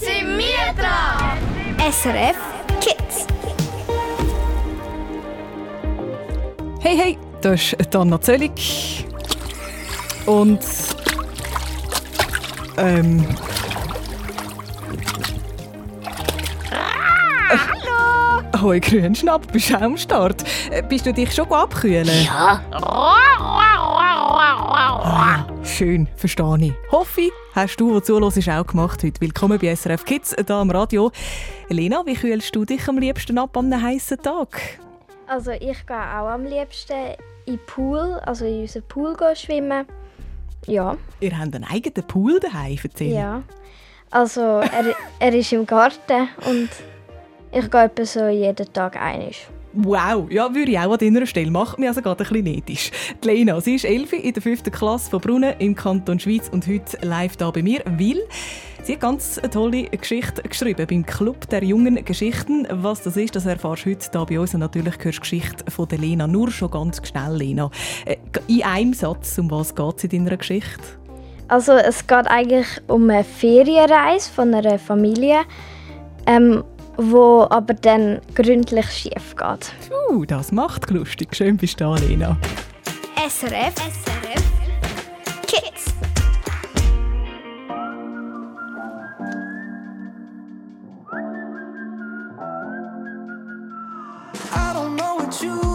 Jetzt sind wir dran! SRF Kids. Hey, hey, das ist Anna Zöllig. Und. Ähm. Hallo! Hoi, Grünschnapp, bist du auch am Start? Äh, Bist du dich schon abkühlen? Ja. Ah, schön, verstehe ich. Hoffe ich, hast du, der zuhörst, auch gemacht heute. Willkommen bei SRF Kids, hier am Radio. Lena, wie kühlst du dich am liebsten ab an einem heißen Tag? Also ich gehe auch am liebsten in den Pool, also in unseren Pool schwimmen. Ja, Ihr habt einen eigenen Pool daheim, erzähl. ja. Also er, er ist im Garten und ich gehe etwa so jeden Tag einig. Wow, ja, würde ich auch an deiner Stelle. Macht mich also gerade ein bisschen neidisch. Die Lena, sie ist 11 in der 5. Klasse von Brunnen im Kanton Schweiz und heute live da bei mir, weil sie hat ganz eine tolle Geschichte geschrieben beim Club der jungen Geschichten. Was das ist, das erfährst du heute hier bei uns. Und natürlich hörst du die Geschichte von der Lena. Nur schon ganz schnell, Lena. Äh, In einem Satz, um was geht es in deiner Geschichte? Also es geht eigentlich um eine Ferienreise von einer Familie, ähm, wo aber dann gründlich schief geht. Uh, das macht lustig. Schön bist du da, Lena. SRF SRF Kids. I don't know what you've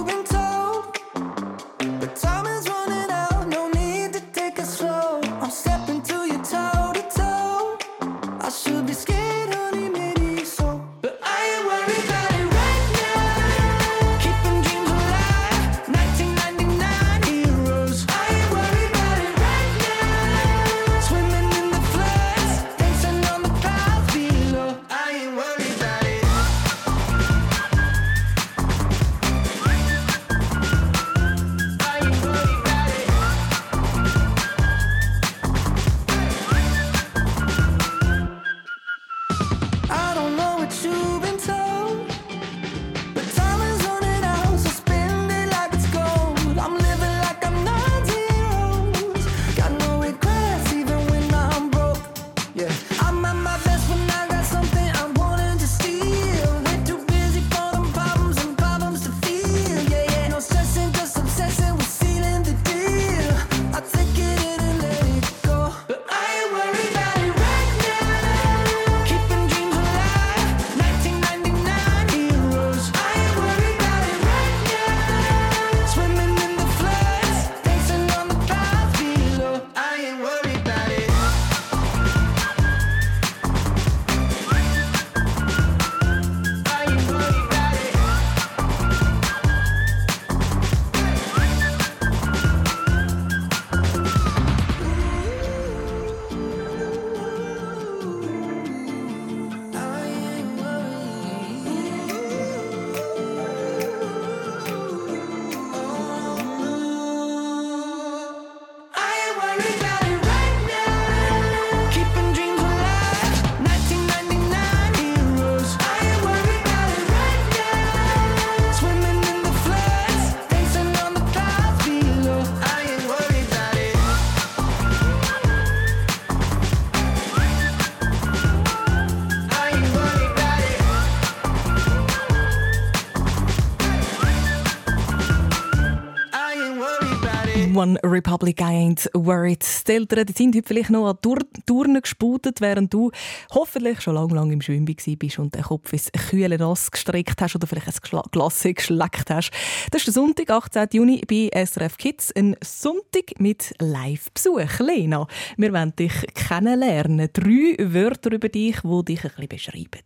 Republic, I ain't worried. Die Eltern die sind heute vielleicht noch an Tur Turnen gesputet, während du hoffentlich schon lange, lange im Schwimmen bist und den Kopf ins kühle Nass gestreckt hast oder vielleicht ein Gla- Glas geschleckt hast. Das ist der Sonntag, 18. Juni bei SRF Kids. Ein Sonntag mit Live-Besuch. Lena, wir wollen dich kennenlernen. Drei Wörter über dich, die dich ein bisschen beschreiben.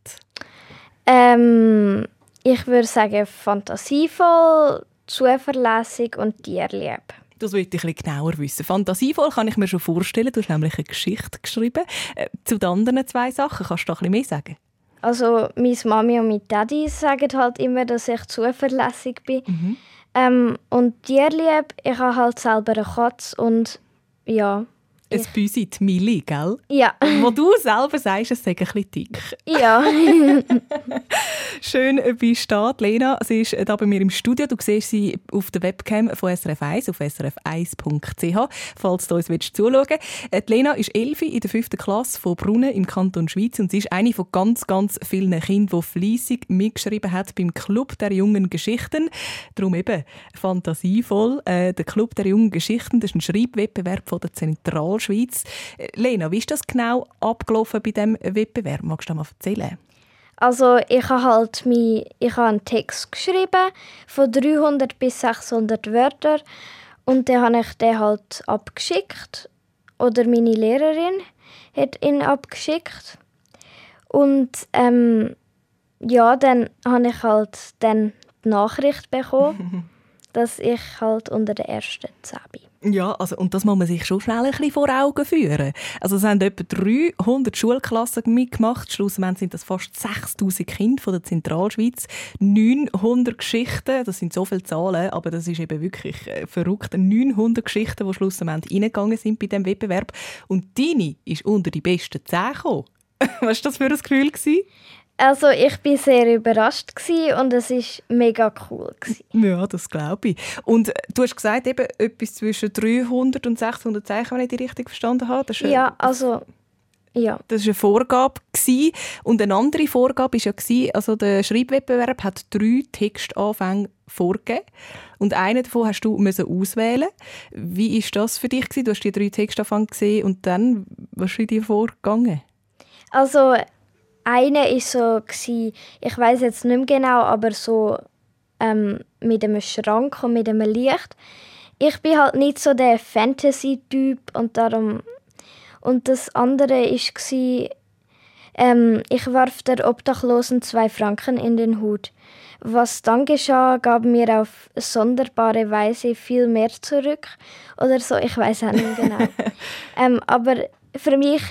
Ähm, ich würde sagen fantasievoll, zuverlässig und tierlieb. Das will ich ein bisschen genauer wissen. Fantasievoll kann ich mir schon vorstellen. Du hast nämlich eine Geschichte geschrieben. Äh, zu den anderen zwei Sachen kannst du da ein bisschen mehr sagen? Also meine Mami und mein Daddy sagen halt immer, dass ich zuverlässig bin. Ähm, und tierlieb, ich habe halt selber eine Katze und ja, Ein Büsi, die Milli, gell? Ja. Wo du selber sagst, es sei ein bisschen dick. Ja. Schön bist du da, Lena. Sie ist da bei mir im Studio. Du siehst sie auf der Webcam von SRF 1 auf srf1.ch, falls du uns willst zuschauen willst. Die Lena ist elf in der fünften Klasse von Brunnen im Kanton Schweiz und sie ist eine von ganz, ganz vielen Kindern, die fleissig mitgeschrieben hat beim Club der jungen Geschichten. Darum eben fantasievoll. Äh, der Club der jungen Geschichten, das ist ein Schreibwettbewerb von der Zentralschweiz. Äh, Lena, wie ist das genau abgelaufen bei diesem Wettbewerb? Magst du mal erzählen? Also ich habe halt mein, ich habe einen Text geschrieben von 300 bis 600 Wörtern und dann habe ich den halt abgeschickt oder meine Lehrerin hat ihn abgeschickt und ähm, ja, dann habe ich halt dann die Nachricht bekommen, dass ich halt unter den ersten zehn bin. Ja, also, und das muss man sich schon schnell ein bisschen vor Augen führen. Also es haben etwa 300 Schulklassen mitgemacht. Schlussendlich sind das fast 6000 Kinder von der Zentralschweiz. 900 Geschichten, das sind so viele Zahlen, aber das ist eben wirklich äh, verrückt. 900 Geschichten, die schlussendlich reingegangen sind bei diesem Wettbewerb. Und deine ist unter die besten 10 gekommen. Was war das für ein Gefühl? Gewesen? Also ich bin sehr überrascht und es ist mega cool. Ja, das glaube ich. Und äh, du hast gesagt, eben etwas zwischen 300 und 600 Zeichen, wenn ich die richtig verstanden habe. Das ist Ja, also ja. Das war eine Vorgabe. Und eine andere Vorgabe war ja, also der Schreibwettbewerb hat drei Textanfänge vorgegeben. Und einen davon hast du müssen auswählen. Wie war das für dich? Du hast die drei Textanfänge gesehen und dann, was ist dir vorgegangen? Also eine ist so gsi, ich weiß jetzt nicht mehr genau, aber so ähm, mit einem Schrank und mit einem Licht. Ich bin halt nicht so der Fantasy-Typ und darum und das andere ist gsi, ähm, ich warf der Obdachlosen zwei Franken in den Hut. Was dann geschah, gab mir auf sonderbare Weise viel mehr zurück oder so. Ich weiß auch nicht genau. ähm, aber für mich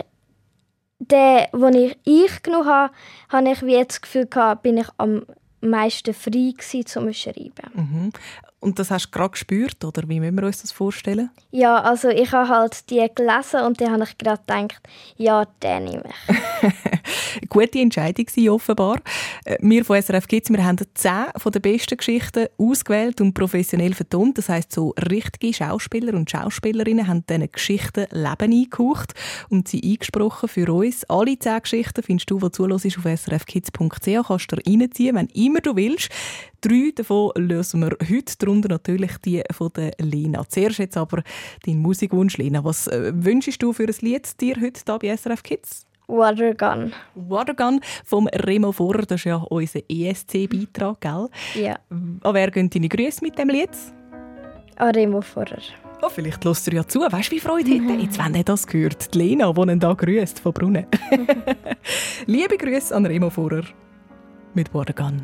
der, wo ich ich genug habe, habe ich wie jetzt das Gefühl gehabt, bin ich am meisten frei gewesen, zum Schreiben. Mhm. Und das hast du gerade gespürt, oder wie müssen wir uns das vorstellen? Ja, also ich habe halt die gelesen und dann habe ich gerade gedacht, ja, den nehme ich. Gute Entscheidung war offenbar. Äh, Wir von SRF Kids, wir haben zehn von den besten Geschichten ausgewählt und professionell vertont. Das heisst, so richtige Schauspieler und Schauspielerinnen haben diesen Geschichten Leben eingehaucht und sie eingesprochen für uns. Alle zehn Geschichten findest du, die zuhörst, auf srfkids.ch. Kannst du reinziehen, wenn immer du willst. Drei davon lösen wir heute, darunter natürlich die von der Lena. Zuerst jetzt aber dein Musikwunsch, Lena. Was äh, wünschst du für ein Lied dir heute hier bei SRF Kids? Watergun. Watergun vom Remo Vorer, das ist ja unser ESC-Beitrag, gell? Ja, An wer gehen deine Grüße mit dem Lied? Aremo vorher. Oh, vielleicht lässt er ja zu. Weißt du, wie Freude hätte? Jetzt, wenn er das gehört. Die Lena, die ihn da grüßt von Brunnen. Liebe Grüße an Remo Vorer mit Watergun.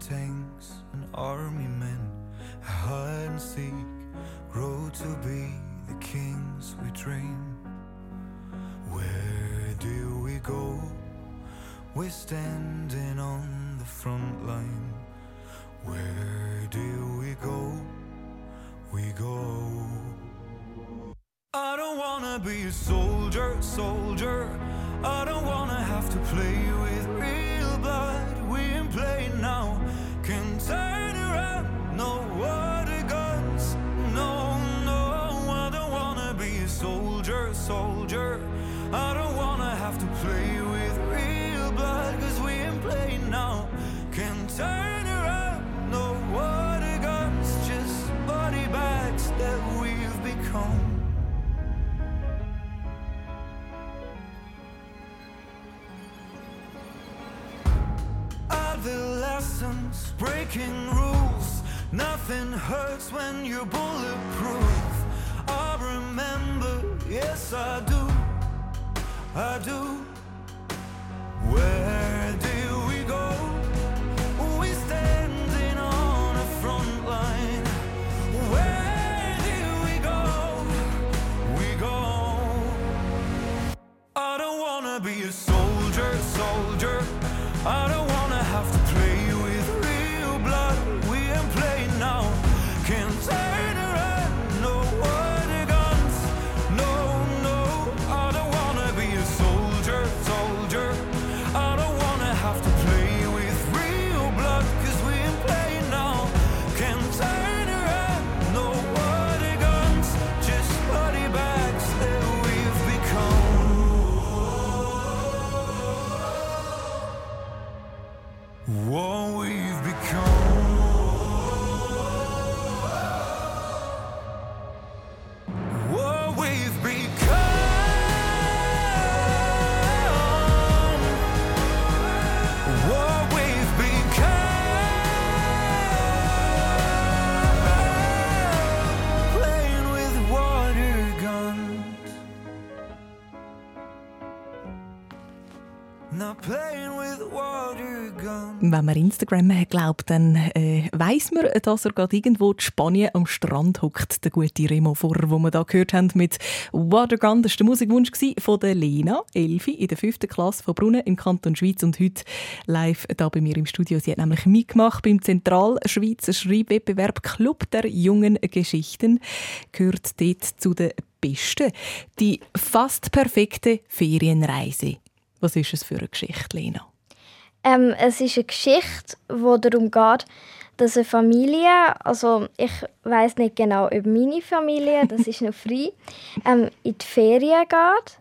Tanks and army men, hide and seek, grow to be the kings we dream. Where do we go? We're standing on the front line. Where do we go? We go. I don't wanna be a soldier, soldier. I don't wanna have to play with Wenn man Instagram glaubt, dann äh, weiß man, dass er gerade irgendwo in Spanien am Strand hockt, der gute Remo vorher, wo wir da gehört haben mit Watergun. Das war der Musikwunsch von der Lena, Elfi, in der fünften Klasse von Brunnen im Kanton Schweiz und heute live da bei mir im Studio. Sie hat nämlich mitgemacht beim Zentralschweizer Schreibwettbewerb Club der jungen Geschichten. Gehört dort zu den Besten. Die fast perfekte Ferienreise. Was ist es für eine Geschichte, Lena? Ähm, es ist eine Geschichte, wo darum geht, dass eine Familie, also ich weiß nicht genau, ob meine Familie, das ist noch frei, ähm, in die Ferien geht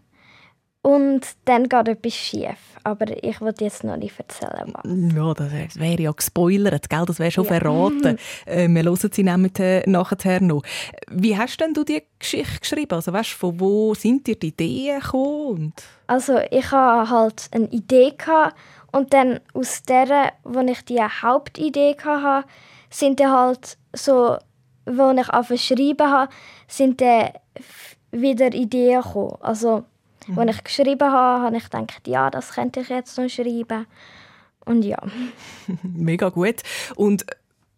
und dann geht etwas schief. Aber ich will jetzt noch nicht erzählen, was. Ja, das wäre ja gespoilert, gell? das wäre schon Ja. verraten. äh, wir hören sie nämlich äh, nachher noch. Wie hast denn du die Geschichte geschrieben? Also weißt, von wo sind dir die Ideen gekommen? Also ich hatte halt eine Idee gehabt und dann aus der, wo ich die Hauptidee hatte, sind dann halt so, wo ich angefangen schreiben habe, sind dann wieder Ideen gekommen. Also, als ich geschrieben habe, habe ich gedacht, ja, das könnte ich jetzt noch schreiben. Und ja. Mega gut. Und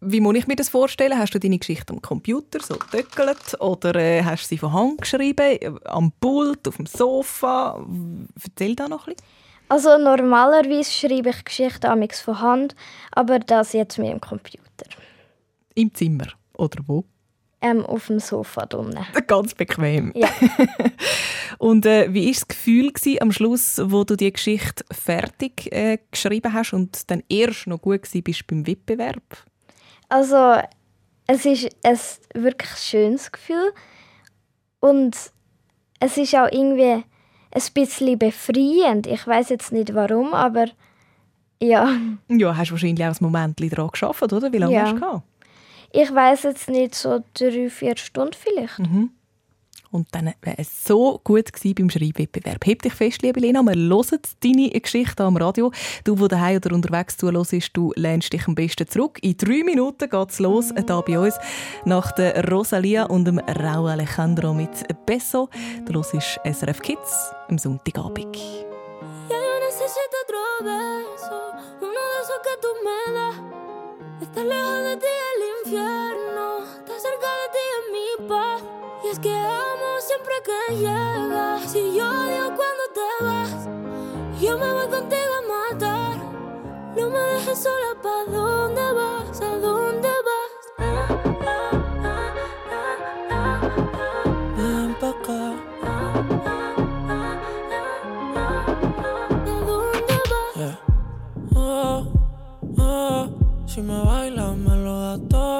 wie muss ich mir das vorstellen? Hast du deine Geschichte am Computer so getöckelt oder äh, hast du sie von Hand geschrieben, äh, am Pult, auf dem Sofa? Erzähl da noch ein bisschen. Also normalerweise schreibe ich Geschichten amix von Hand, aber das jetzt mit dem Computer. Im Zimmer oder wo? Ähm, auf dem Sofa drinnen. Ganz bequem. Ja. Und äh, wie war das Gefühl gewesen, am Schluss, wo du die Geschichte fertig äh, geschrieben hast und dann erst noch gut gewesen bist beim Wettbewerb? Also, es ist ein wirklich schönes Gefühl. Und es ist auch irgendwie ein bisschen befreiend. Ich weiß jetzt nicht warum, aber ja, Ja, hast du wahrscheinlich auch ein Moment daran geschafft, oder? Wie lange Ja. hast du gehabt? ich weiß jetzt nicht, so drei, vier Stunden vielleicht. Und dann wäre es so gut gewesen beim Schreibwettbewerb. Heb dich fest, liebe Lena, wir hören deine Geschichte am Radio. Du, der daheim oder unterwegs zuhörst, du lehnst dich am besten zurück. In drei Minuten geht es los, hier bei uns, nach der Rosalia und dem Raul Alejandro mit «Beso». Du hörst SRF Kids am Sonntagabend. Ya yo necesito otro beso, uno de esos que tú me das. Estar lejos de ti el infierno, estar cerca de ti es mi paz. Y es que amo siempre que llegas. Si yo odio cuando te vas, yo me voy contigo a matar. No me dejes sola, ¿pa' dónde vas? ¿A dónde vas? Ven pa' acá. ¿A dónde vas? Yeah. Oh, oh, si me bailas me lo da todo.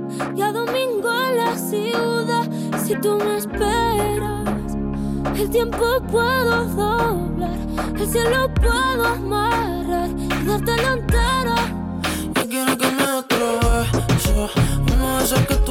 y a domingo en la ciudad. Si tú me esperas, el tiempo puedo doblar, el cielo puedo amarrar y dártelo entero. Yo quiero que me beso, uno de esos que tú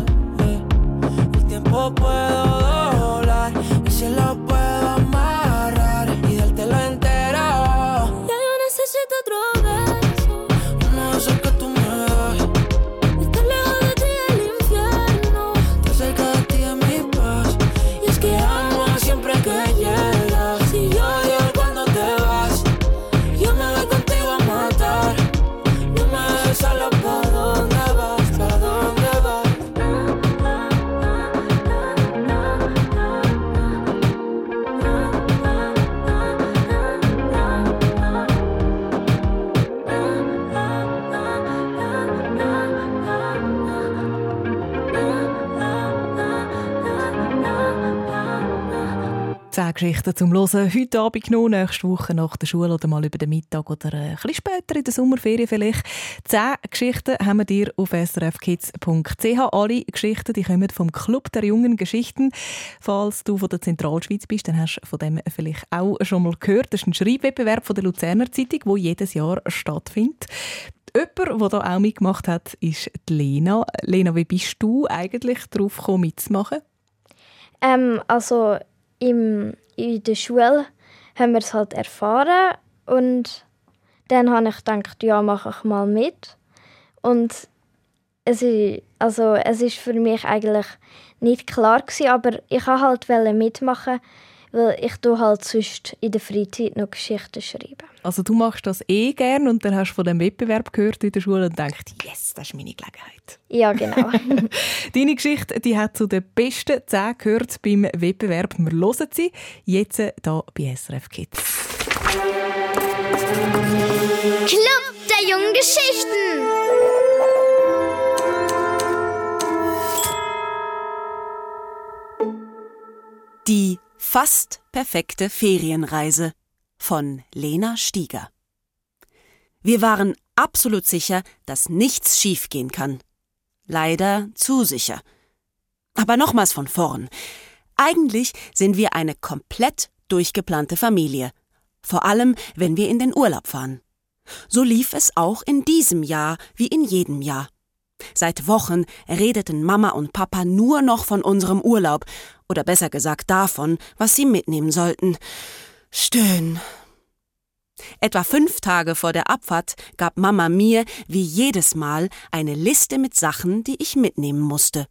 puedo Geschichten zum Hören. Heute Abend noch, nächste Woche nach der Schule oder mal über den Mittag oder äh, ein bisschen später in der Sommerferien vielleicht. Zehn Geschichten haben wir dir auf srfkids.ch. Alle Geschichten die kommen vom Club der jungen Geschichten. Falls du von der Zentralschweiz bist, dann hast du von dem vielleicht auch schon mal gehört. Das ist ein Schreibwettbewerb von der Luzerner Zeitung, der jedes Jahr stattfindet. Jemand, der da auch mitgemacht hat, ist die Lena. Lena, wie bist du eigentlich darauf gekommen, mitzumachen? Ähm, also im, in der Schule haben wir es halt erfahren und dann habe ich gedacht, ja, mache ich mal mit. Und es ist, also, es ist für mich eigentlich nicht klar gewesen, aber ich wollte halt mitmachen, weil ich tue halt sonst in der Freizeit noch Geschichten schreiben. Also du machst das eh gern und dann hast du von dem Wettbewerb gehört in der Schule und denkst, yes, das ist meine Gelegenheit. Ja, genau. Deine Geschichte die hat zu den besten 10 gehört beim Wettbewerb. Wir hören sie jetzt hier bei SRF Kids. Club der jungen Geschichten. Die fast perfekte Ferienreise von Lena Stieger. Wir waren absolut sicher, dass nichts schiefgehen kann. Leider zu sicher. Aber nochmals von vorn. Eigentlich sind wir eine komplett durchgeplante Familie. Vor allem, wenn wir in den Urlaub fahren. So lief es auch in diesem Jahr wie in jedem Jahr. Seit Wochen redeten Mama und Papa nur noch von unserem Urlaub, oder besser gesagt davon, was sie mitnehmen sollten. Stöhn. Etwa fünf Tage vor der Abfahrt gab Mama mir, wie jedes Mal, eine Liste mit Sachen, die ich mitnehmen musste.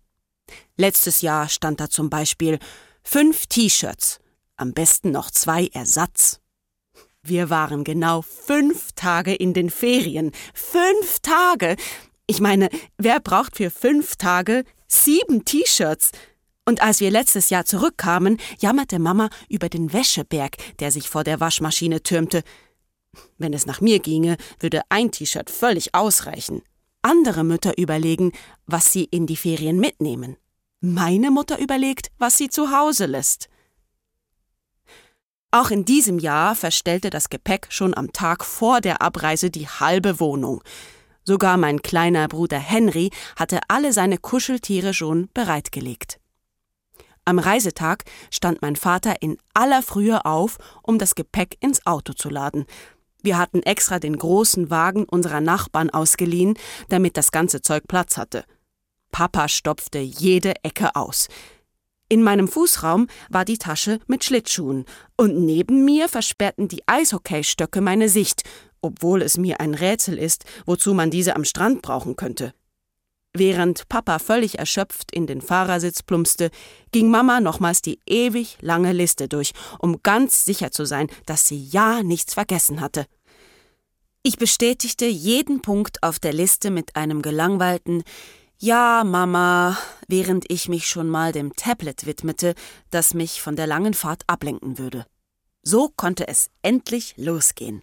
Letztes Jahr stand da zum Beispiel fünf T-Shirts, am besten noch zwei Ersatz. Wir waren genau fünf Tage in den Ferien. Fünf Tage! Ich meine, wer braucht für fünf Tage sieben T-Shirts? Und als wir letztes Jahr zurückkamen, jammerte Mama über den Wäscheberg, der sich vor der Waschmaschine türmte. Wenn es nach mir ginge, würde ein T-Shirt völlig ausreichen. Andere Mütter überlegen, was sie in die Ferien mitnehmen. Meine Mutter überlegt, was sie zu Hause lässt. Auch in diesem Jahr verstellte das Gepäck schon am Tag vor der Abreise die halbe Wohnung. Sogar mein kleiner Bruder Henry hatte alle seine Kuscheltiere schon bereitgelegt. Am Reisetag stand mein Vater in aller Frühe auf, um das Gepäck ins Auto zu laden. Wir hatten extra den großen Wagen unserer Nachbarn ausgeliehen, damit das ganze Zeug Platz hatte. Papa stopfte jede Ecke aus. In meinem Fußraum war die Tasche mit Schlittschuhen, und neben mir versperrten die Eishockeystöcke meine Sicht, obwohl es mir ein Rätsel ist, wozu man diese am Strand brauchen könnte. Während Papa völlig erschöpft in den Fahrersitz plumpste, ging Mama nochmals die ewig lange Liste durch, um ganz sicher zu sein, dass sie ja nichts vergessen hatte. Ich bestätigte jeden Punkt auf der Liste mit einem gelangweilten Ja, Mama, während ich mich schon mal dem Tablet widmete, das mich von der langen Fahrt ablenken würde. So konnte es endlich losgehen.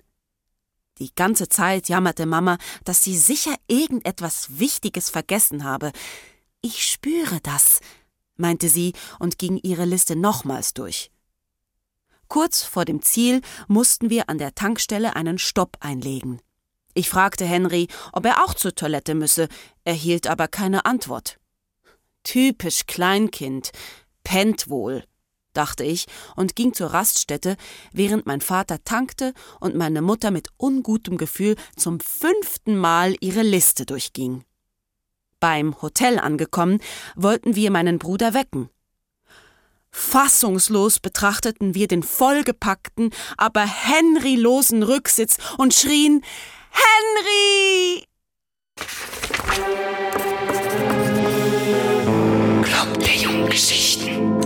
Die ganze Zeit jammerte Mama, dass sie sicher irgendetwas Wichtiges vergessen habe. Ich spüre das, meinte sie und ging ihre Liste nochmals durch. Kurz vor dem Ziel mussten wir an der Tankstelle einen Stopp einlegen. Ich fragte Henry, ob er auch zur Toilette müsse, erhielt aber keine Antwort. Typisch Kleinkind, pennt wohl, dachte ich und ging zur Raststätte, während mein Vater tankte und meine Mutter mit ungutem Gefühl zum fünften Mal ihre Liste durchging. Beim Hotel angekommen, wollten wir meinen Bruder wecken. Fassungslos betrachteten wir den vollgepackten, aber Henry-losen Rücksitz und schrien Henry! Club der Junggeschichten.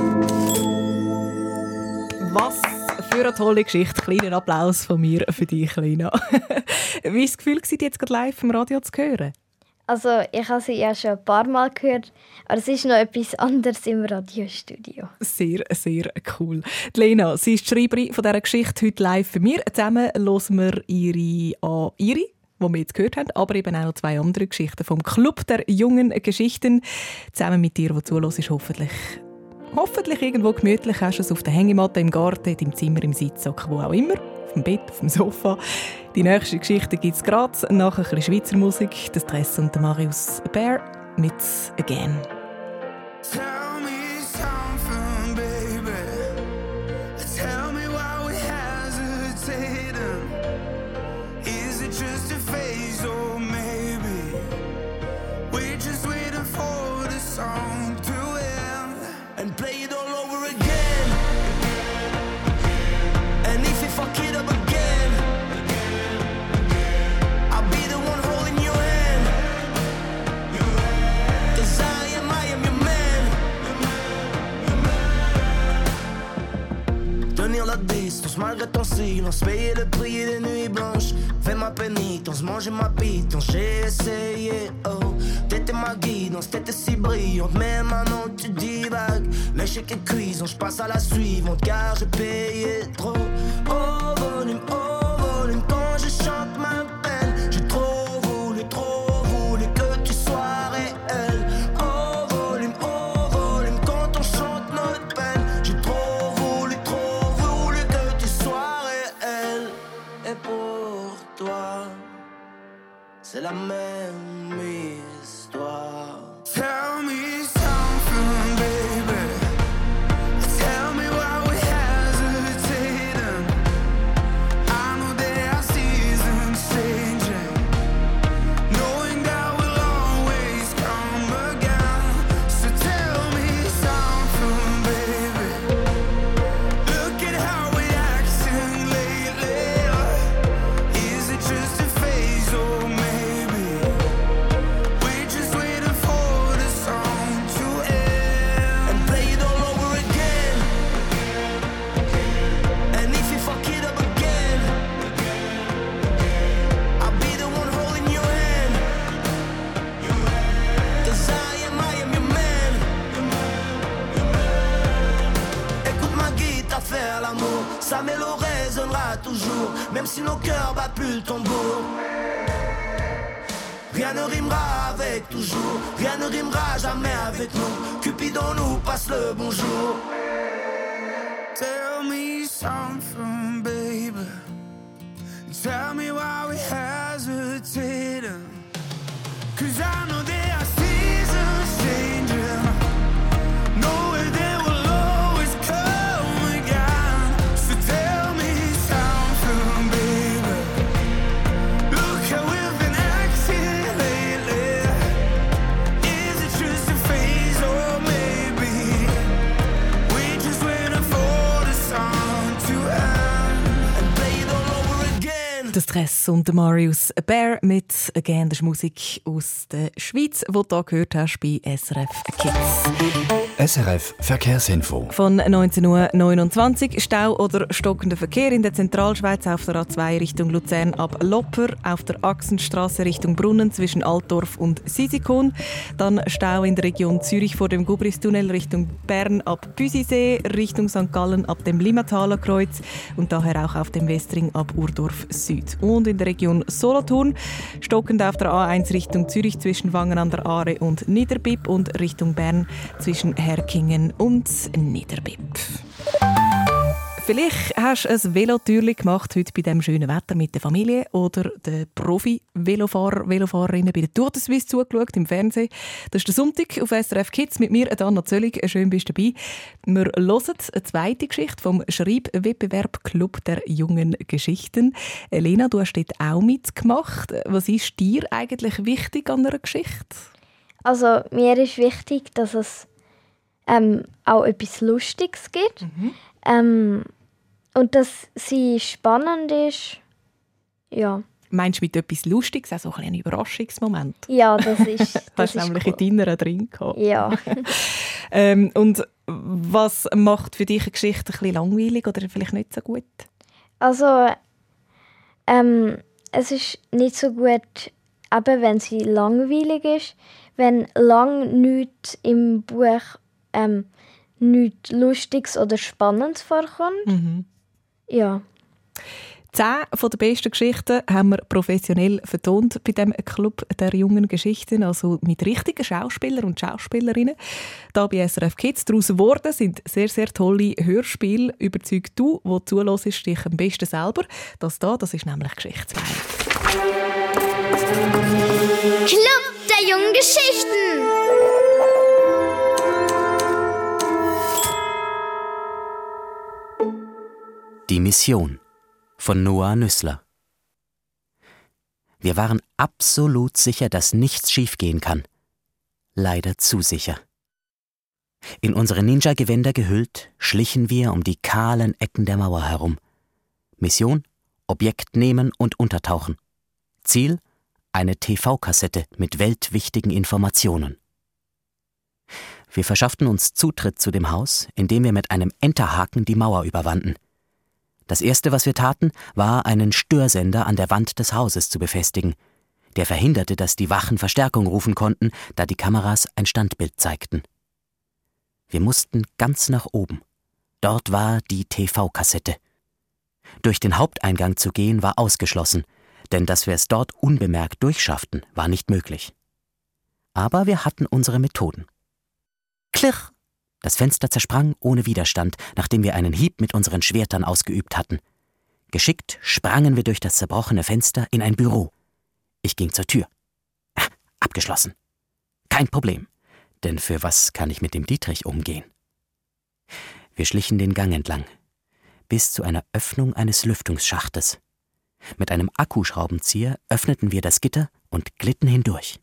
Was für eine tolle Geschichte. Kleiner Applaus von mir für dich, Lena. Wie war das Gefühl, die jetzt gerade live im Radio zu hören? Also ich habe sie ja schon ein paar Mal gehört, aber es ist noch etwas anderes im Radiostudio. Sehr, sehr cool. Die Lena, sie ist die Schreiberin von dieser Geschichte heute live bei mir. Zusammen hören wir ihre, an ihre die wir jetzt gehört haben, aber eben auch noch zwei andere Geschichten vom Club der jungen Geschichten. Zusammen mit dir, die zuhörst, hoffentlich hoffentlich irgendwo gemütlich hast du es auf der Hängematte im Garten, in deinem Zimmer, im Sitzsack, wo auch immer, auf dem Bett, auf dem Sofa. Die nächste Geschichte gibt es gerade nach ein bisschen Schweizer Musik. Das Dress und der Marius Bär mit «Again». Tenir la distance malgré ton silence, payer le prix des nuits blanches. Fais ma pénitence, manger ma pitance, j'ai essayé. Oh, t'étais ma guidance, t'étais si brillante, mais maintenant tu divagues. L'échec est cuisant, je passe à la suivante car j'ai payé trop. Au volume, au volume, quand je chante ma Der Stress und der Marius Bear mit «Again», Musik aus der Schweiz, die du hier gehört hast bei SRF Kids. SRF Verkehrsinfo. Von 19.29 Uhr Stau oder stockender Verkehr in der Zentralschweiz auf der A2 Richtung Luzern ab Lopper, auf der Achsenstraße Richtung Brunnen zwischen Altdorf und Sisikon. Dann Stau in der Region Zürich vor dem Gubristunnel Richtung Bern ab Büsisee, Richtung St. Gallen ab dem Limmataler Kreuz und daher auch auf dem Westring ab Urdorf Süd. Und in der Region Solothurn stockend auf der A1 Richtung Zürich zwischen Wangen an der Aare und Niederbipp und Richtung Bern zwischen Herkingen und Niederbipp. Vielleicht hast du ein Velotürli gemacht heute bei diesem schönen Wetter mit der Familie oder den Profi-Velofahrer, Velofahrerinnen bei der Tour de Suisse zugeschaut im Fernsehen. Das ist der Sonntag auf SRF Kids mit mir, Dana Zöllig. Schön bist du dabei. Wir hören eine zweite Geschichte vom Schreibwettbewerb Club der jungen Geschichten. Elena, du hast dort auch mitgemacht. Was ist dir eigentlich wichtig an einer Geschichte? Also mir ist wichtig, dass es ähm, auch etwas Lustiges gibt. Ähm, und dass sie spannend ist. Ja. Meinst du mit etwas Lustiges, auch so ein, ein Überraschungsmoment? Ja, das ist. Das Hast du ist nämlich cool. in deiner drin gehabt. Ja. Ähm, und was macht für dich eine Geschichte ein bisschen langweilig oder vielleicht nicht so gut? Also, ähm, es ist nicht so gut, eben wenn sie langweilig ist, wenn lang nichts im Buch ähm, nichts Lustiges oder Spannendes vorkommt. Mhm. Ja. Zehn von den besten Geschichten haben wir professionell vertont bei dem Club der jungen Geschichten, also mit richtigen Schauspielern und Schauspielerinnen. Da bei SRF Kids daraus geworden sind sehr, sehr tolle Hörspiele. Überzeugt du, wo zulässt, dich am besten selber. Das da, das ist nämlich Geschichtsweise. Club der jungen Geschichten. Die Mission von Noah Nüssler. Wir waren absolut sicher, dass nichts schiefgehen kann. Leider zu sicher. In unsere Ninja-Gewänder gehüllt, schlichen wir um die kahlen Ecken der Mauer herum. Mission: Objekt nehmen und untertauchen. Ziel: eine TV-Kassette mit weltwichtigen Informationen. Wir verschafften uns Zutritt zu dem Haus, indem wir mit einem Enterhaken die Mauer überwanden. Das erste, was wir taten, war, einen Störsender an der Wand des Hauses zu befestigen. Der verhinderte, dass die Wachen Verstärkung rufen konnten, da die Kameras ein Standbild zeigten. Wir mussten ganz nach oben. Dort war die TV-Kassette. Durch den Haupteingang zu gehen war ausgeschlossen, denn dass wir es dort unbemerkt durchschafften, war nicht möglich. Aber wir hatten unsere Methoden. Klirr! Das Fenster zersprang ohne Widerstand, nachdem wir einen Hieb mit unseren Schwertern ausgeübt hatten. Geschickt sprangen wir durch das zerbrochene Fenster in ein Büro. Ich ging zur Tür. Ah, abgeschlossen. Kein Problem, denn für was kann ich mit dem Dietrich umgehen? Wir schlichen den Gang entlang, bis zu einer Öffnung eines Lüftungsschachtes. Mit einem Akkuschraubenzieher öffneten wir das Gitter und glitten hindurch.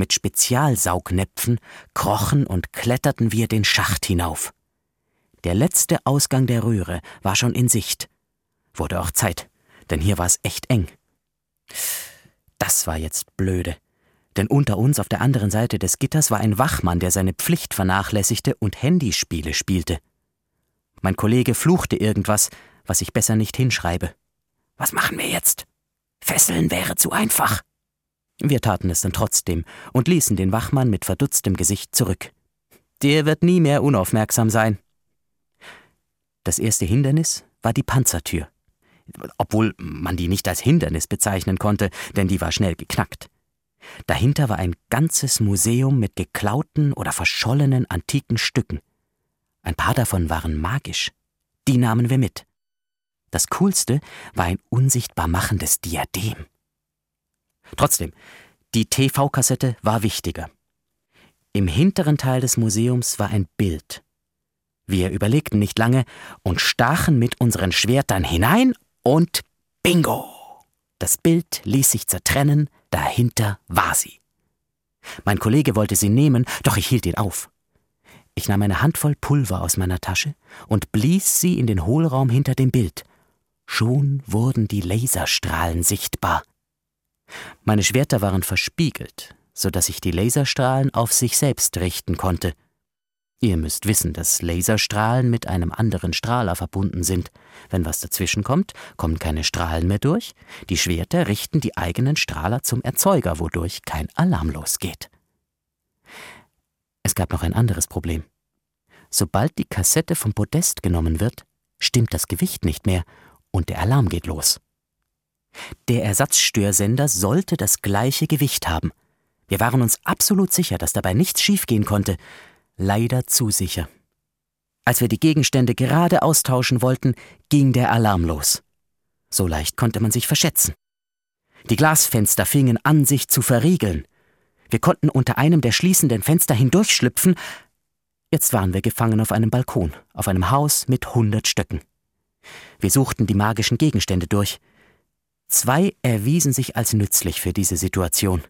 Mit Spezialsaugnäpfen krochen und kletterten wir den Schacht hinauf. Der letzte Ausgang der Röhre war schon in Sicht. Wurde auch Zeit, denn hier war es echt eng. Das war jetzt blöde. Denn unter uns auf der anderen Seite des Gitters war ein Wachmann, der seine Pflicht vernachlässigte und Handyspiele spielte. Mein Kollege fluchte irgendwas, was ich besser nicht hinschreibe. Was machen wir jetzt? Fesseln wäre zu einfach. Wir taten es dann trotzdem und ließen den Wachmann mit verdutztem Gesicht zurück. Der wird nie mehr unaufmerksam sein. Das erste Hindernis war die Panzertür. Obwohl man die nicht als Hindernis bezeichnen konnte, denn die war schnell geknackt. Dahinter war ein ganzes Museum mit geklauten oder verschollenen antiken Stücken. Ein paar davon waren magisch. Die nahmen wir mit. Das Coolste war ein unsichtbar machendes Diadem. Trotzdem, die TV-Kassette war wichtiger. Im hinteren Teil des Museums war ein Bild. Wir überlegten nicht lange und stachen mit unseren Schwertern hinein und bingo! Das Bild ließ sich zertrennen, dahinter war sie. Mein Kollege wollte sie nehmen, doch ich hielt ihn auf. Ich nahm eine Handvoll Pulver aus meiner Tasche und blies sie in den Hohlraum hinter dem Bild. Schon wurden die Laserstrahlen sichtbar. Meine Schwerter waren verspiegelt, so dass ich die Laserstrahlen auf sich selbst richten konnte. Ihr müsst wissen, dass Laserstrahlen mit einem anderen Strahler verbunden sind. Wenn was dazwischenkommt, kommen keine Strahlen mehr durch. Die Schwerter richten die eigenen Strahler zum Erzeuger, wodurch kein Alarm losgeht. Es gab noch ein anderes Problem. Sobald die Kassette vom Podest genommen wird, stimmt das Gewicht nicht mehr und der Alarm geht los. Der Ersatzstörsender sollte das gleiche Gewicht haben. Wir waren uns absolut sicher, dass dabei nichts schiefgehen konnte. Leider zu sicher. Als wir die Gegenstände gerade austauschen wollten, ging der Alarm los. So leicht konnte man sich verschätzen. Die Glasfenster fingen an, sich zu verriegeln. Wir konnten unter einem der schließenden Fenster hindurchschlüpfen. Jetzt waren wir gefangen auf einem Balkon, auf einem Haus mit hundert Stöcken. Wir suchten die magischen Gegenstände durch. Zwei erwiesen sich als nützlich für diese Situation.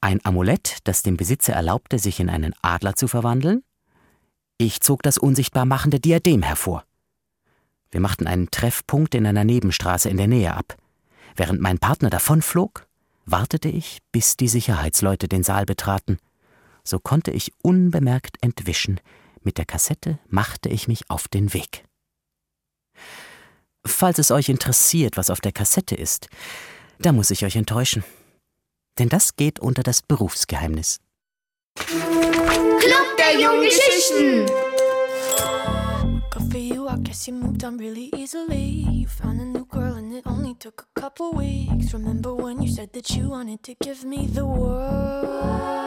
Ein Amulett, das dem Besitzer erlaubte, sich in einen Adler zu verwandeln. Ich zog das unsichtbar machende Diadem hervor. Wir machten einen Treffpunkt in einer Nebenstraße in der Nähe ab. Während mein Partner davonflog, wartete ich, bis die Sicherheitsleute den Saal betraten. So konnte ich unbemerkt entwischen. Mit der Kassette machte ich mich auf den Weg. Falls es euch interessiert, was auf der Kassette ist, da muss ich euch enttäuschen. Denn das geht unter das Berufsgeheimnis. Club der jungen Geschichten. Good for you, I guess you moved on really easily. You found a new girl and it only took a couple weeks. Remember when you said that you wanted to give me the world?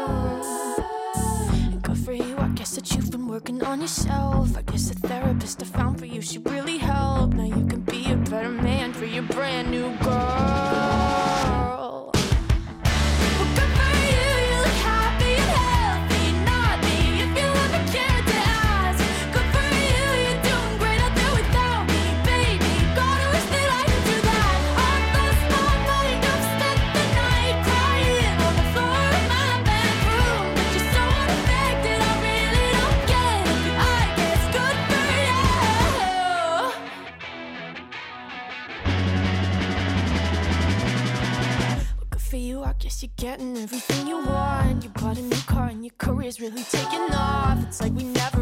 On yourself. I guess the therapist I found for you, she really helped. Now you can be a better man for your brand new girl. Getting everything you want. You bought a new car and your career's really taking off. It's like we never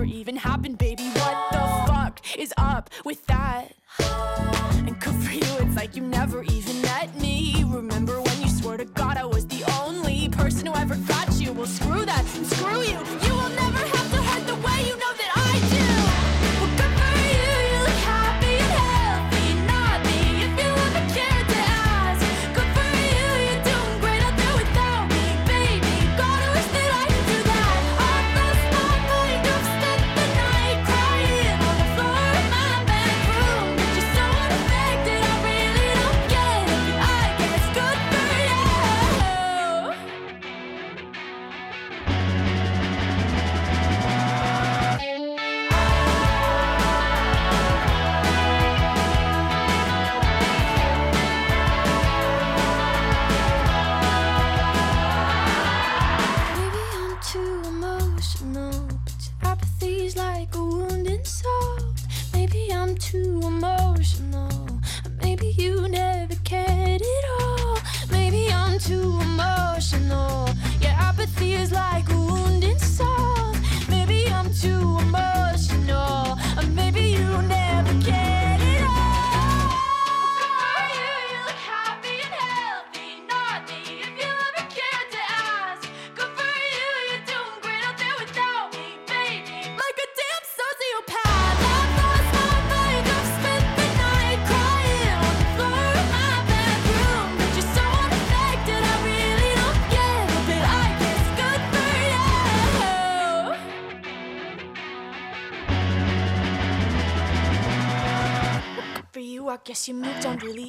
guess you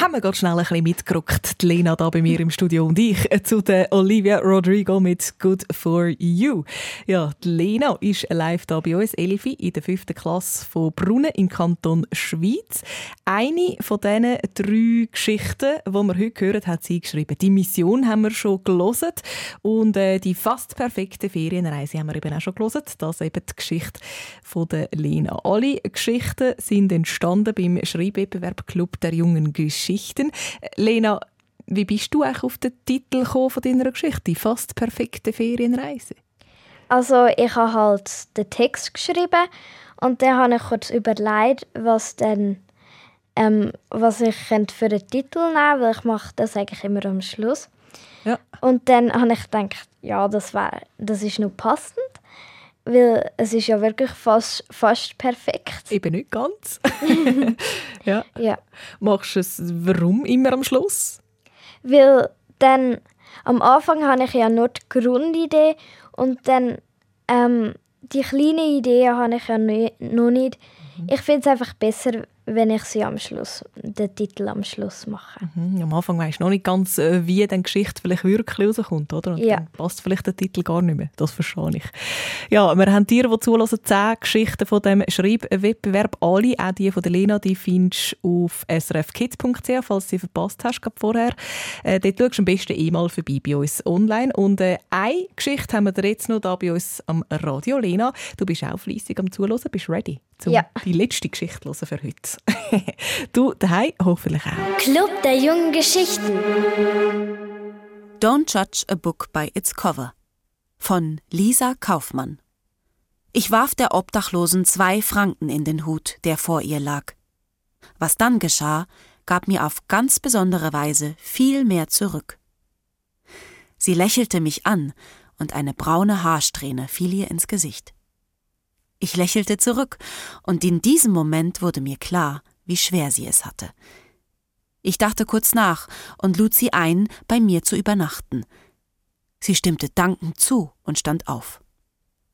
Haben wir gerade schnell ein bisschen mitgerückt. Die Lena da bei mir im Studio und ich äh, zu der Olivia Rodrigo mit Good for You. Ja, die Lena ist live da bei uns, Elfi, in der fünften Klasse von Brunnen im Kanton Schweiz. Eine von diesen drei Geschichten, die wir heute hören, hat sie geschrieben. Die Mission haben wir schon gelesen und äh, die fast perfekte Ferienreise haben wir eben auch schon gelesen. Das ist eben die Geschichte von der Lena. Alle Geschichten sind entstanden beim Schreibwettbewerb Club der jungen Geschichten. Lena, wie bist du eigentlich auf den Titel gekommen von deiner Geschichte? Die fast perfekte Ferienreise. Also ich habe halt den Text geschrieben und dann habe ich kurz überlegt, was denn ähm, was ich könnte für einen Titel nehmen, weil ich mache das eigentlich immer am Schluss. Ja. Und dann habe ich gedacht, ja, das wär, das ist noch passend, weil es ist ja wirklich fast, fast perfekt. Eben nicht ganz. ja. Ja, Machst du es warum immer am Schluss? weil dann am Anfang habe ich ja nur die Grundidee und dann ähm, die kleine Idee habe ich ja noch nicht. Ich finde es einfach besser, wenn ich sie am Schluss, den Titel am Schluss mache. Hm, am Anfang weisst du noch nicht ganz, äh, wie die Geschichte vielleicht wirklich rauskommt, oder? Und Ja. dann passt vielleicht der Titel gar nicht mehr. Das verstehe ich. Ja, wir haben dir, die zulassen, zehn Geschichten von dem Schreibwettbewerb. Alle, auch die von der Lena, die findest du auf srfkids.ch, falls du sie verpasst hast, gerade vorher. Äh, dort schaust du am besten eh mal vorbei bei uns online. Und äh, eine Geschichte haben wir dir jetzt noch da bei uns am Radio. Lena, du bist auch fleissig am Zuhören, bist ready, um Ja. die letzte Geschichte für heute. du daheim hoffentlich auch. Club der jungen Geschichten. Don't Judge a Book by its Cover von Lisa Kaufmann. Ich warf der Obdachlosen zwei Franken in den Hut, der vor ihr lag. Was dann geschah, gab mir auf ganz besondere Weise viel mehr zurück. Sie lächelte mich an und eine braune Haarsträhne fiel ihr ins Gesicht. Ich lächelte zurück, und in diesem Moment wurde mir klar, wie schwer sie es hatte. Ich dachte kurz nach und lud sie ein, bei mir zu übernachten. Sie stimmte dankend zu und stand auf.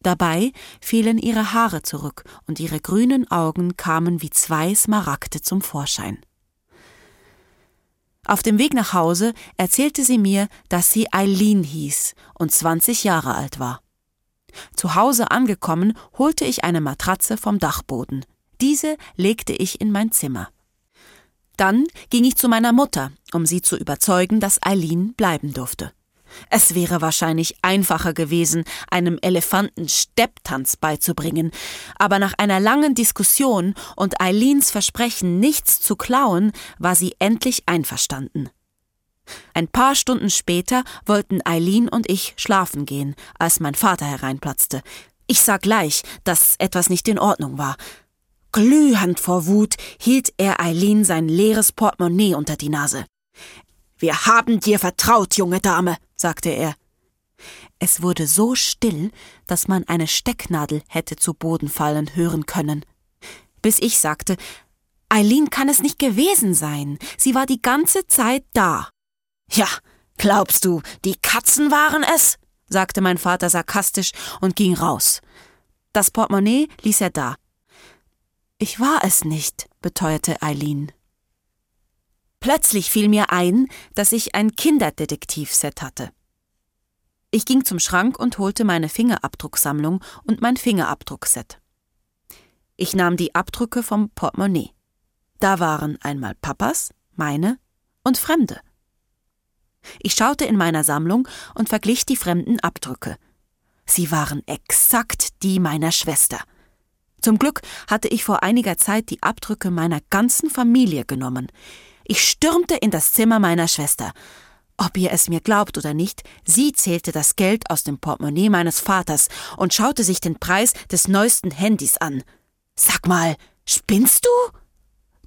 Dabei fielen ihre Haare zurück und ihre grünen Augen kamen wie zwei Smaragde zum Vorschein. Auf dem Weg nach Hause erzählte sie mir, dass sie Eileen hieß und 20 Jahre alt war. Zu Hause angekommen, holte ich eine Matratze vom Dachboden. Diese legte ich in mein Zimmer. Dann ging ich zu meiner Mutter, um sie zu überzeugen, dass Eileen bleiben durfte. Es wäre wahrscheinlich einfacher gewesen, einem Elefanten Stepptanz beizubringen, aber nach einer langen Diskussion und Eileens Versprechen, nichts zu klauen, war sie endlich einverstanden. Ein paar Stunden später wollten Eileen und ich schlafen gehen, als mein Vater hereinplatzte. Ich sah gleich, dass etwas nicht in Ordnung war. Glühend vor Wut hielt er Eileen sein leeres Portemonnaie unter die Nase. Wir haben dir vertraut, junge Dame, sagte er. Es wurde so still, dass man eine Stecknadel hätte zu Boden fallen hören können. Bis ich sagte, Eileen kann es nicht gewesen sein. Sie war die ganze Zeit da. Ja, glaubst du, die Katzen waren es? sagte mein Vater sarkastisch und ging raus. Das Portemonnaie ließ er da. Ich war es nicht, beteuerte Eileen. Plötzlich fiel mir ein, dass ich ein Kinderdetektivset hatte. Ich ging zum Schrank und holte meine Fingerabdrucksammlung und mein Fingerabdruckset. Ich nahm die Abdrücke vom Portemonnaie. Da waren einmal Papas, meine und Fremde. Ich schaute in meiner Sammlung und verglich die fremden Abdrücke. Sie waren exakt die meiner Schwester. Zum Glück hatte ich vor einiger Zeit die Abdrücke meiner ganzen Familie genommen. Ich stürmte in das Zimmer meiner Schwester. Ob ihr es mir glaubt oder nicht, sie zählte das Geld aus dem Portemonnaie meines Vaters und schaute sich den Preis des neuesten Handys an. Sag mal, spinnst du?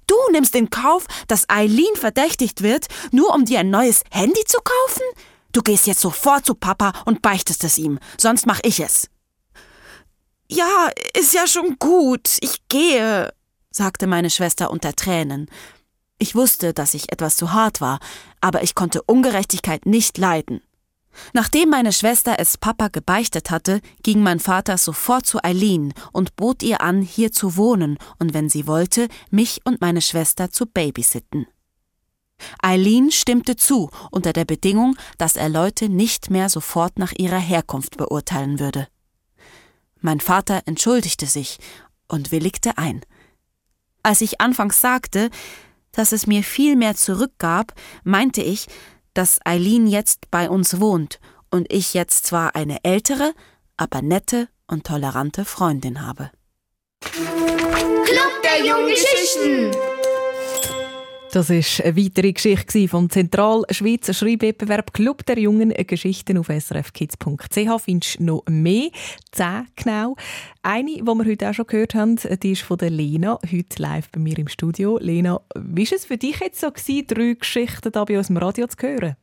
Du nimmst in Kauf, dass Eileen verdächtigt wird, nur um dir ein neues Handy zu kaufen? Du gehst jetzt sofort zu Papa und beichtest es ihm, sonst mach ich es. Ja, ist ja schon gut, ich gehe, sagte meine Schwester unter Tränen. Ich wusste, dass ich etwas zu hart war, aber ich konnte Ungerechtigkeit nicht leiden. Nachdem meine Schwester es Papa gebeichtet hatte, ging mein Vater sofort zu Eileen und bot ihr an, hier zu wohnen und wenn sie wollte, mich und meine Schwester zu babysitten. Eileen stimmte zu, unter der Bedingung, dass er Leute nicht mehr sofort nach ihrer Herkunft beurteilen würde. Mein Vater entschuldigte sich und willigte ein. Als ich anfangs sagte, dass es mir viel mehr zurückgab, meinte ich, dass Eileen jetzt bei uns wohnt und ich jetzt zwar eine ältere, aber nette und tolerante Freundin habe. Club der jungen Geschichten. Das ist eine weitere Geschichte vom Zentralschweizer Schreibwettbewerb Club der jungen Geschichten auf srfkids.ch. Findest du noch mehr? Zehn genau. Eine, die wir heute auch schon gehört haben, die ist von der Lena, heute live bei mir im Studio. Lena, wie war es für dich jetzt so, gewesen, drei Geschichten da bei uns im Radio zu hören?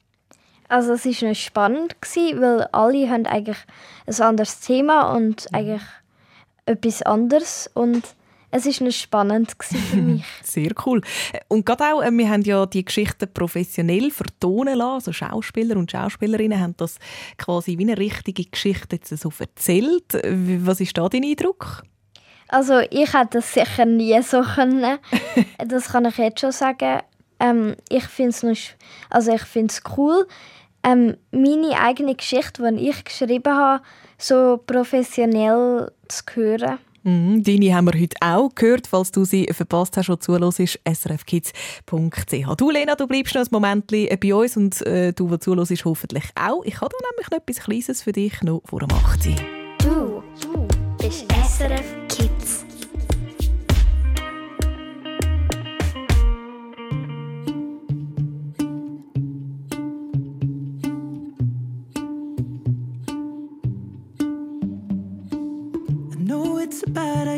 Also es war noch spannend, gewesen, weil alle haben eigentlich ein anderes Thema und eigentlich etwas anderes und es war noch spannend für mich. Sehr cool. Und gerade auch, äh, wir haben ja die Geschichten professionell vertonen lassen. Also Schauspieler und Schauspielerinnen haben das quasi wie eine richtige Geschichte jetzt so erzählt. Was ist da dein Eindruck? Also ich hätte das sicher nie so können. das kann ich jetzt schon sagen. Ähm, ich finde es noch, also ich find's cool, ähm, meine eigene Geschichte, die ich geschrieben habe, so professionell zu hören. Mhm, deine haben wir heute auch gehört. Falls du sie verpasst hast, die zuhörst, srfkids.ch. Du, Lena, du bleibst noch ein Moment bei uns und äh, du, der zuhörst, hoffentlich auch. Ich habe da nämlich noch etwas Kleines für dich noch vor dem 8. Uhr. Du, du bist SRF Kids.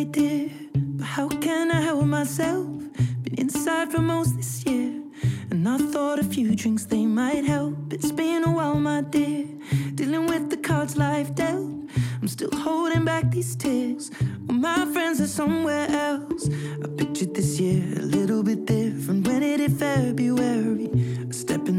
But how can I help myself? Been inside for most this year. And I thought a few drinks they might help. It's been a while, my dear. Dealing with the cards life dealt. I'm still holding back these tears. Well, my friends are somewhere else. I pictured this year a little bit different when it hit February. I step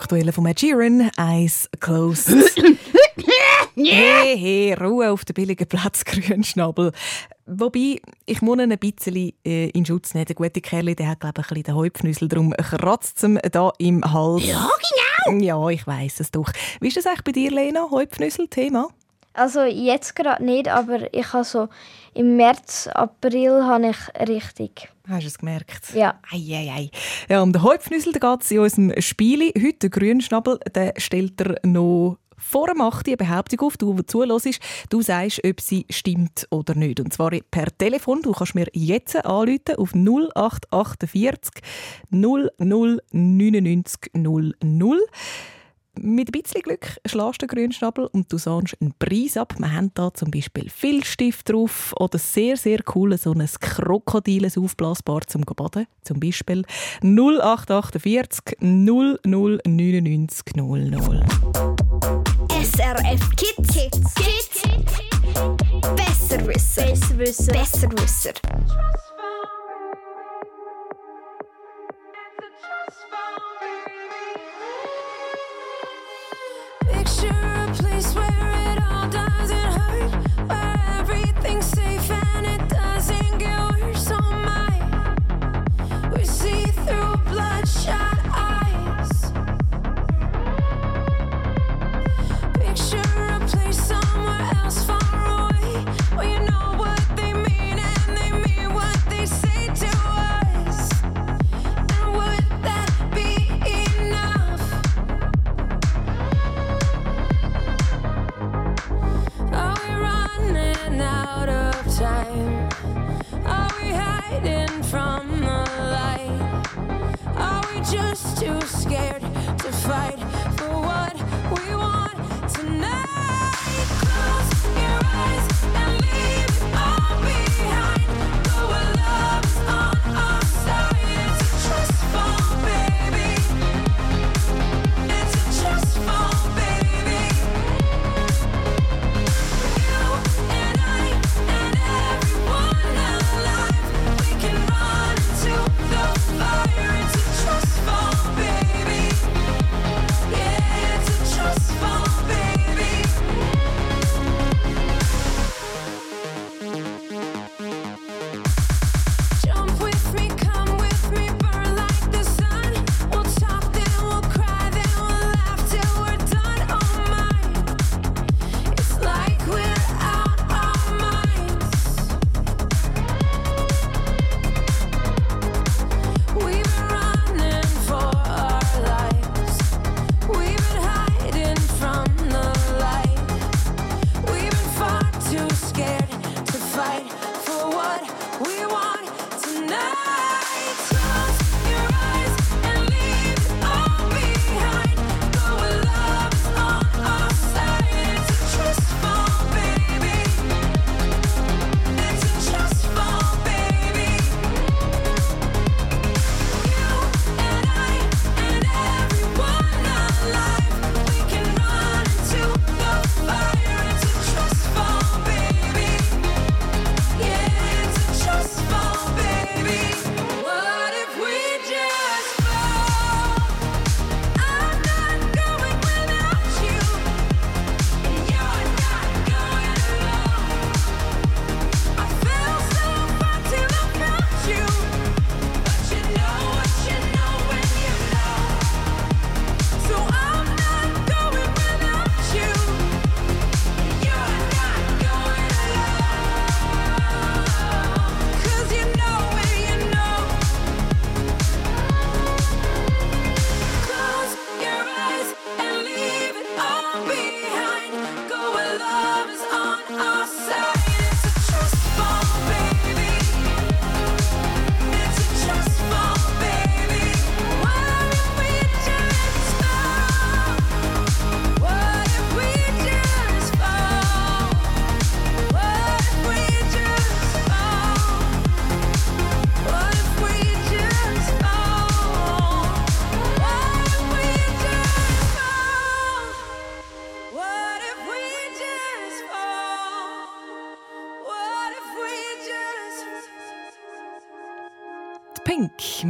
aktuellen von Ed Sheeran, Eyes Closed. hey, hey, Ruhe auf den billigen Platz, Grünschnabel. Wobei, ich muss ihn ein bisschen äh, in Schutz nehmen. Der gute Kerl, der hat, glaube ich, ein bisschen den Häupfnüssel, darum kratzt ihm äh, da im Hals. Ja, genau! Ja, ich weiß es doch. Wie ist das eigentlich bei dir, Lena, Häupfnüssel-Thema? Also jetzt gerade nicht, aber ich habe so im März, April habe ich richtig Hast du es gemerkt? Ja. Ei, ei, ei. ja um den Halbfnüssel geht es in unserem Spiel. Heute der Grünschnabel, der stellt er noch vor dem 8. eine Behauptung auf, du, die zulässt, du sagst, ob sie stimmt oder nicht. Und zwar per Telefon. Du kannst mir jetzt anrufen auf 0848 00 00 mit ein bisschen Glück schlägst du den Grünschnabel und du sahnst einen Preis ab. Wir haben da zum Beispiel Filzstift drauf oder sehr, sehr cool so ein Krokodiles aufblasbar zum Baden. Zum Beispiel 0848 0099 00. SRF Kids. Kids. Kids. Besserwisser. Besserwisser. Besserwisser.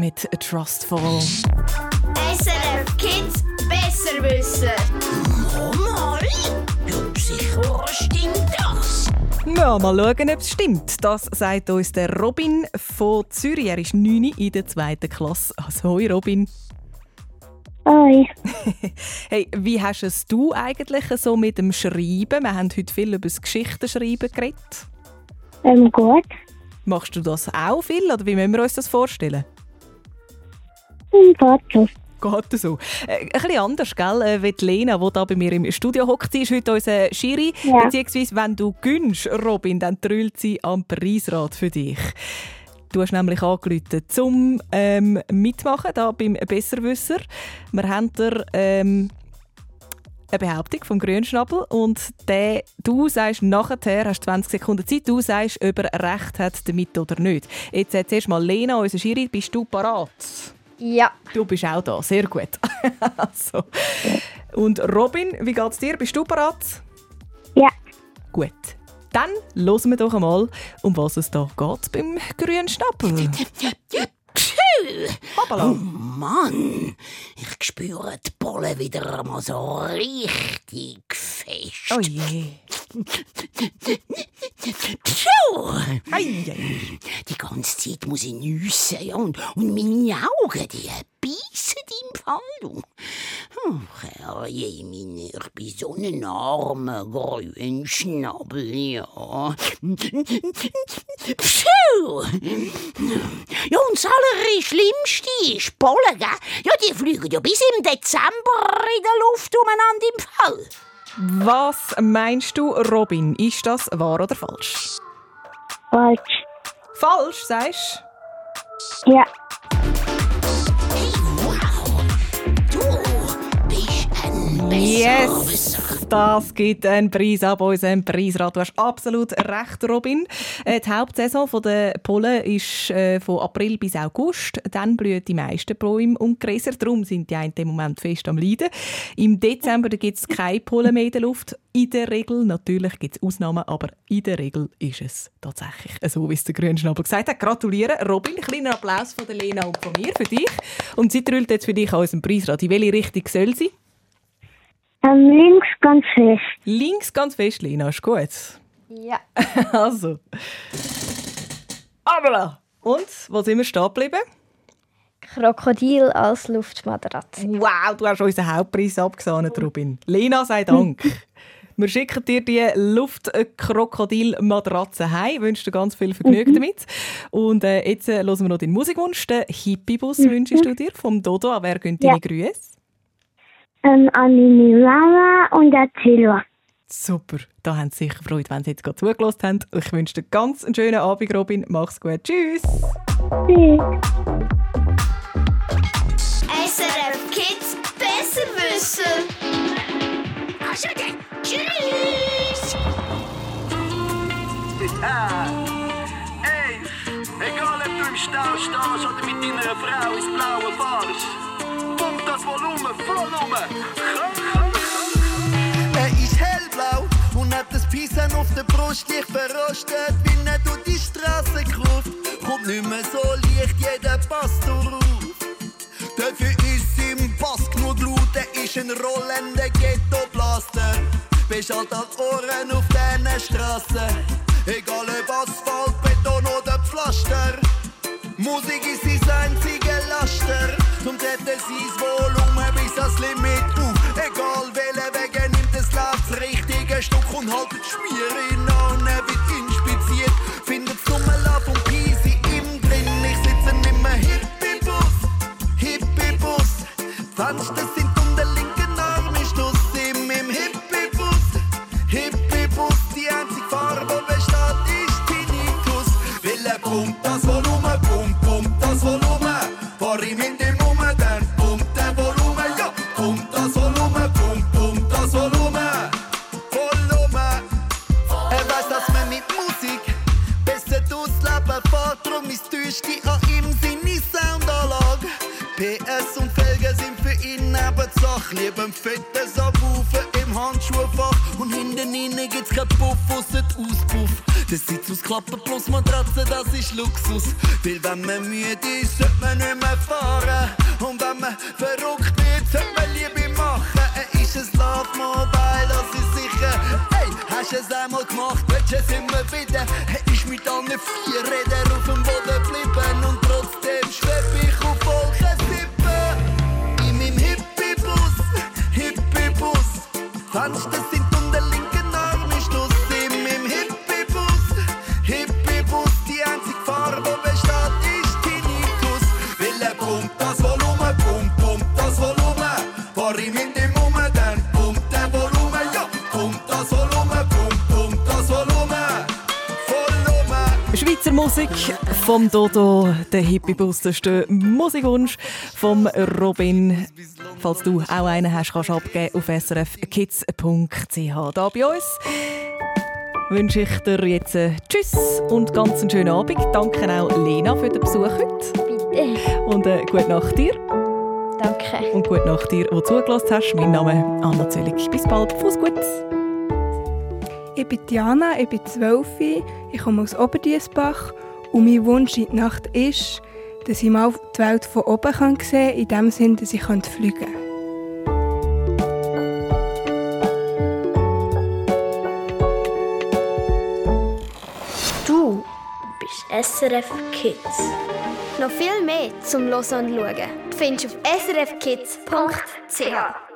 Mit Trustful. SRF Kids besser wissen. Mal? Ja, sicher stimmt das. Ja, mal schauen, ob es stimmt. Das sagt uns der Robin von Zürich. Er ist 9 in der zweiten Klasse. Also, hoi Robin. Hoi. Hey, wie hast es du eigentlich so mit dem Schreiben? Wir haben heute viel über das Geschichtenschreiben geredet. Ähm, gut. Machst du das auch viel oder wie müssen wir uns das vorstellen? Hm, geht so. Geht so. Äh, ein bisschen anders, gell? Äh, wie die Lena, die da bei mir im Studio hockt, ist heute unser Schiri. Ja. Beziehungsweise, wenn du gönnst, Robin, dann trüllt sie am Preisrad für dich. Du hast nämlich angerufen zum ähm, Mitmachen da beim Besserwisser. Wir haben dir ähm, eine Behauptung vom Grünschnabel und der, du sagst nachher, hast 20 Sekunden Zeit, du sagst, ob er recht hat damit oder nicht. Jetzt äh, zuerst mal Lena, unser Schiri, bist du parat? Ja, Du bist auch da, sehr gut. also. Und Robin, wie geht's dir? Bist du parat? Ja. Gut. Dann hören wir doch einmal, um was es da geht beim grünen Schnappel. Hoppala. Oh Mann, ich spüre die Pollen wieder einmal so richtig fest. Oh je. Ei, ei. die ganze Zeit muss ich nüssen ja, und, und meine Augen, die beißen im Fall. Du. Ach, herrje, meine, ich bin so ein armer grüner Schnabel, ja. Puh. Ja, und das Allerschlimmste ist Pollen, gell? Ja, die fliegen ja bis im Dezember in der Luft umeinander im Fall. Was meinst du, Robin? Ist das wahr oder falsch? Falsch. Falsch, sagst Ja. Yes! Das gibt einen Preis ab unserem Preisrat. Du hast absolut recht, Robin. Äh, Die Hauptsaison der Pollen ist äh, von April bis August. Dann blühen die meisten Bäume und Gräser. Darum sind die in dem Moment fest am Leiden. Im Dezember gibt es keine Pollen mehr in der Luft. In der Regel, natürlich gibt es Ausnahmen, aber in der Regel ist es tatsächlich so, wie es der Grünschnabel gesagt hat. Gratuliere, Robin. Ein kleiner Applaus von der Lena und von mir für dich. Und sie trüllt jetzt für dich an unserem Preisrat. In welche Richtung soll sie? Ähm, links ganz fest. Links ganz fest, Lena, ist gut. ja. Also. Aber Und, wo sind wir stehen geblieben? Krokodil als Luftmatratze. Wow, du hast unseren Hauptpreis abgesahnet, Robin. Lena, sei Dank. Wir schicken dir die Luftkrokodil-Matratze heim. Wünschen dir ganz viel Vergnügen damit. Und äh, jetzt äh, hören wir noch den Musikwunsch. Den Hippie-Bus wünschst du dir vom Dodo. An wer gehen deine Ja. Grüße? Ähm, an meine Mama und an Silva. Super. Da haben sie sicher Freude, wenn sie jetzt gerade zugelassen haben. Ich wünsche dir ganz einen schönen Abend, Robin. Mach's gut. Tschüss. Tschüss. SRF Kids besser wissen. Also dann, tschüss. Ey, egal ob du im Stau stehst oder mit deiner Frau ins Blaue fahrst. Pump das Volumen voll um. Er ist hellblau und hat das Pisan auf der Brust leicht verrostet, wie er durch die Straße gruft. Kommt nicht mehr so leicht, jeder passt drauf. Dafür ist im Pass genug Blut, er ist ein rollender Ghetto-Blaster. Bist halt Ohren auf diesen Straßen. Egal ob Asphalt, Beton oder Pflaster. Musik ist. Sein Volumen bis ans Limit auf. Egal welcher Weg er nimmt, es läuft das richtige Stück und haltet Schmier in ausklappen plus Matratze, das ist Luxus. Weil wenn man müde ist, sollte man nicht mehr fahren. Und wenn man verrückt wird, sollte man Liebe machen. Er ist ein Love Mobile, das ist sicher. Hey, hast du es einmal gemacht, willst du es immer wieder? Er ist mit allen vier Rädern auf dem Boden geblieben. Und trotzdem schweb ich auf Wolkensippen. In meinem Hippie-Bus, Hippie-Bus. Fenster Schweizer Musik vom Dodo, der Hippie-Bus, das ist der Musikwunsch vom Robin. Falls du auch einen hast, kannst du abgeben auf srfkids.ch. Da bei uns wünsche ich dir jetzt äh, Tschüss und ganz einen schönen Abend. Danke auch Lena für den Besuch heute. Bitte. Und äh, gute Nacht dir. Danke. Und gute Nacht dir, der zugelassen hast. Mein Name ist Anna Zöllig. Bis bald. Fuß gut. Ich bin Diana, ich bin 12, ich komme aus Oberdiesbach und mein Wunsch in die Nacht ist, dass ich mal die Welt von oben sehen kann, in dem Sinne, dass ich fliegen kann. Du bist SRF Kids. Noch viel mehr zum Hören und Schauen findest du auf srfkids.ch.